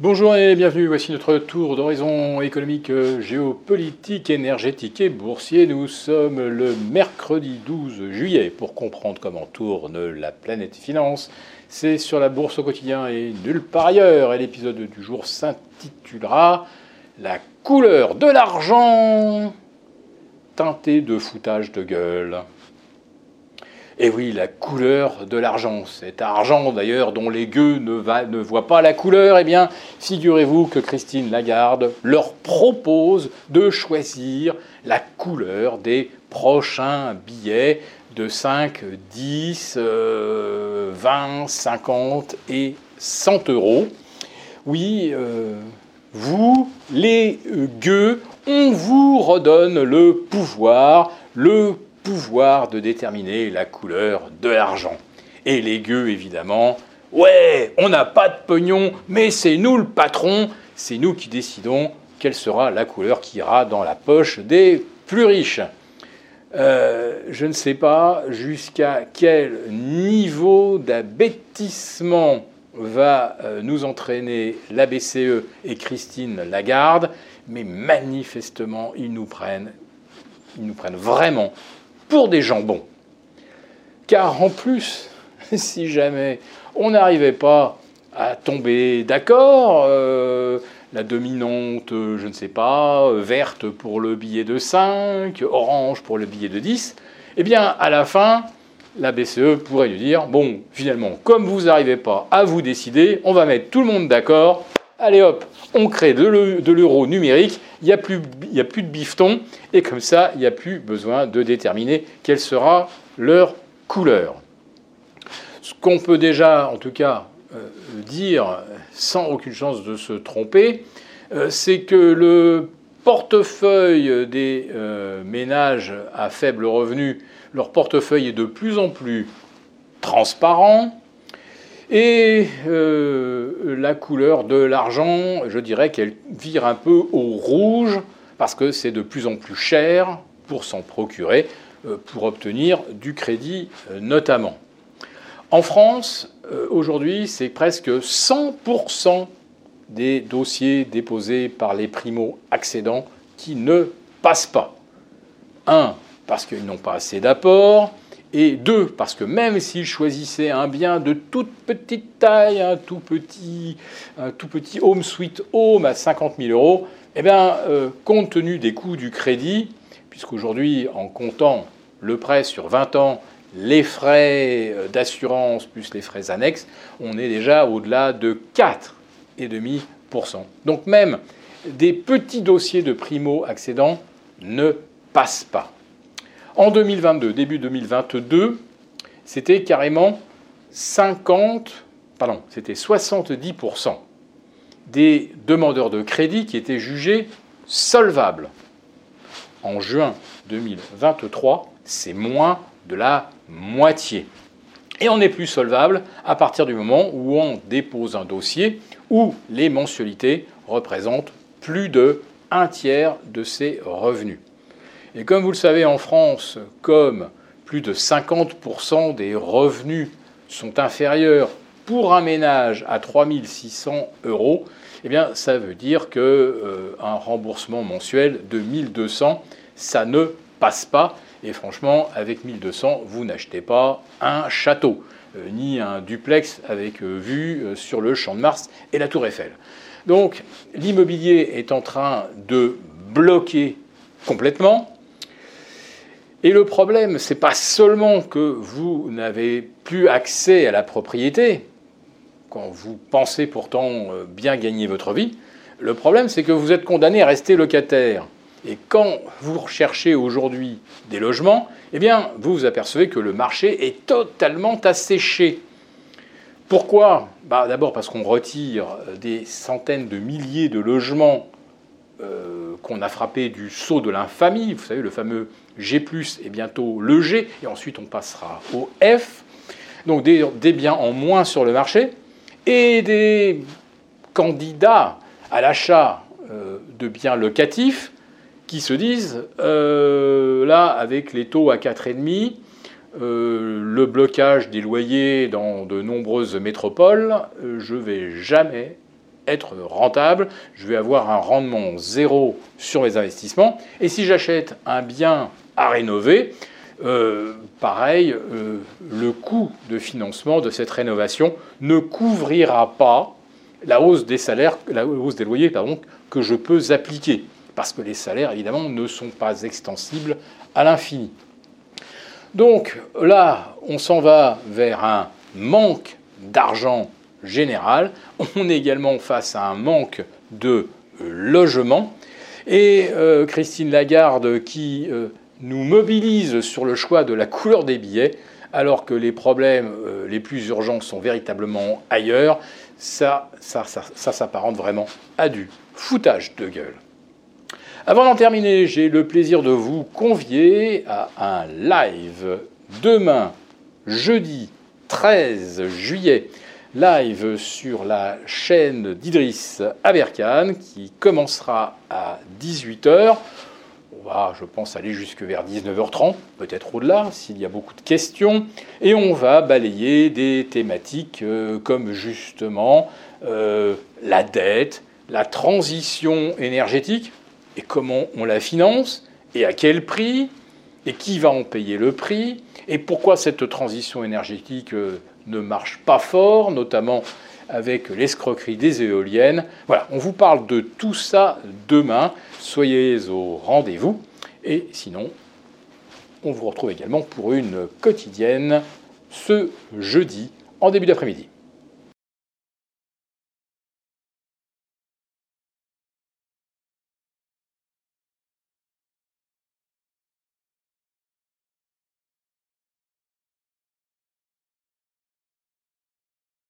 Bonjour et bienvenue, voici notre tour d'horizon économique, géopolitique, énergétique et boursier. Nous sommes le mercredi 12 juillet pour comprendre comment tourne la planète finance. C'est sur la bourse au quotidien et nulle part ailleurs. Et l'épisode du jour s'intitulera La couleur de l'argent teintée de foutage de gueule. Et oui, la couleur de l'argent. Cet argent d'ailleurs dont les gueux ne, voient pas la couleur, eh bien, figurez-vous que Christine Lagarde leur propose de choisir la couleur des prochains billets de 5, 10, 20, 50 et 100 euros. Oui, euh, vous, les gueux, on vous redonne le pouvoir, le pouvoir de déterminer la couleur de l'argent. Et les gueux, évidemment, ouais, on n'a pas de pognon, mais c'est nous le patron, c'est nous qui décidons quelle sera la couleur qui ira dans la poche des plus riches. Euh, je ne sais pas jusqu'à quel niveau d'abêtissement va euh, nous entraîner la BCE et Christine Lagarde, mais manifestement, ils nous prennent, ils nous prennent vraiment pour des jambons. Car en plus, si jamais on n'arrivait pas à tomber d'accord, euh, la dominante, je ne sais pas, verte pour le billet de 5, orange pour le billet de 10, eh bien, à la fin, la BCE pourrait lui dire, bon, finalement, comme vous n'arrivez pas à vous décider, on va mettre tout le monde d'accord, allez hop, on crée de l'euro numérique, il n'y a, plus, de bifton, et comme ça, il n'y a plus besoin de déterminer quelle sera leur couleur. Ce qu'on peut déjà, en tout cas, euh, dire sans aucune chance de se tromper, euh, c'est que le portefeuille des euh, ménages à faible revenu, leur portefeuille est de plus en plus transparent, et euh, la couleur de l'argent, je dirais qu'elle vire un peu au rouge parce que c'est de plus en plus cher pour s'en procurer, euh, pour obtenir du crédit euh, notamment. En France, aujourd'hui, c'est presque 100% des dossiers déposés par les primo-accédants qui ne passent pas. Un, parce qu'ils n'ont pas assez d'apports et deux, parce que même s'ils choisissaient un bien de toute petite taille, un tout petit, un home sweet home à 50 000 euros, eh bien, euh, compte tenu des coûts du crédit, puisqu'aujourd'hui, en comptant le prêt sur 20 ans, les frais euh, d'assurance plus les frais annexes, on est déjà au-delà de 4,5%. Donc même des petits dossiers de primo-accédants ne passent pas. En 2022, début 2022, c'était carrément 50, pardon, c'était 70% des demandeurs de crédit qui étaient jugés solvables. En juin 2023, c'est moins de la moitié. Et on n'est plus solvable à partir du moment où on dépose un dossier où les mensualités représentent plus de un tiers de ses revenus. Et comme vous le savez, en France, comme plus de 50% des revenus sont inférieurs pour un ménage à 3600 euros, eh bien, ça veut dire qu'un euh, remboursement mensuel de 1200, ça ne passe pas. Et franchement, avec 1200, vous n'achetez pas un château, euh, ni un duplex avec euh, vue sur le champ de Mars et la tour Eiffel. Donc, l'immobilier est en train de bloquer complètement. Et le problème, ce n'est pas seulement que vous n'avez plus accès à la propriété, quand vous pensez pourtant euh, bien gagner votre vie, le problème, c'est que vous êtes condamné à rester locataire. Et quand vous recherchez aujourd'hui des logements, eh bien, vous vous apercevez que le marché est totalement asséché. Pourquoi? Bah, D'abord parce qu'on retire des centaines de milliers de logements euh, qu'on a frappé du saut de l'infamie, vous savez, le fameux G, et bientôt le G, et ensuite on passera au F. Donc des, biens en moins sur le marché et des candidats à l'achat euh, de biens locatifs qui se disent euh, là, avec les taux à 4,5, euh, le blocage des loyers dans de nombreuses métropoles, je vais jamais être rentable, je vais avoir un rendement zéro sur mes investissements. Et si j'achète un bien à rénover, euh, pareil, euh, le coût de financement de cette rénovation ne couvrira pas la hausse des salaires, la hausse des loyers pardon, que je peux appliquer, parce que les salaires évidemment ne sont pas extensibles à l'infini. Donc là, on s'en va vers un manque d'argent général. On est également face à un manque de euh, logement. Et Christine Lagarde, qui nous mobilise sur le choix de la couleur des billets, alors que les problèmes euh, les plus urgents sont véritablement ailleurs, ça, ça, ça, s'apparente vraiment à du foutage de gueule. Avant d'en terminer, j'ai le plaisir de vous convier à un live demain, jeudi 13 juillet, live sur la chaîne d'Idriss Aberkan qui commencera à 18h. On va, je pense, aller jusque vers 19h30, peut-être au-delà, s'il y a beaucoup de questions. Et on va balayer des thématiques euh, comme justement euh, la dette, la transition énergétique, et comment on la finance, et à quel prix, et qui va en payer le prix, et pourquoi cette transition énergétique euh, ne marche pas fort, notamment avec l'escroquerie des éoliennes. Voilà, on vous parle de tout ça demain. Soyez au rendez-vous. Et sinon, on vous retrouve également pour une quotidienne ce jeudi en début d'après-midi.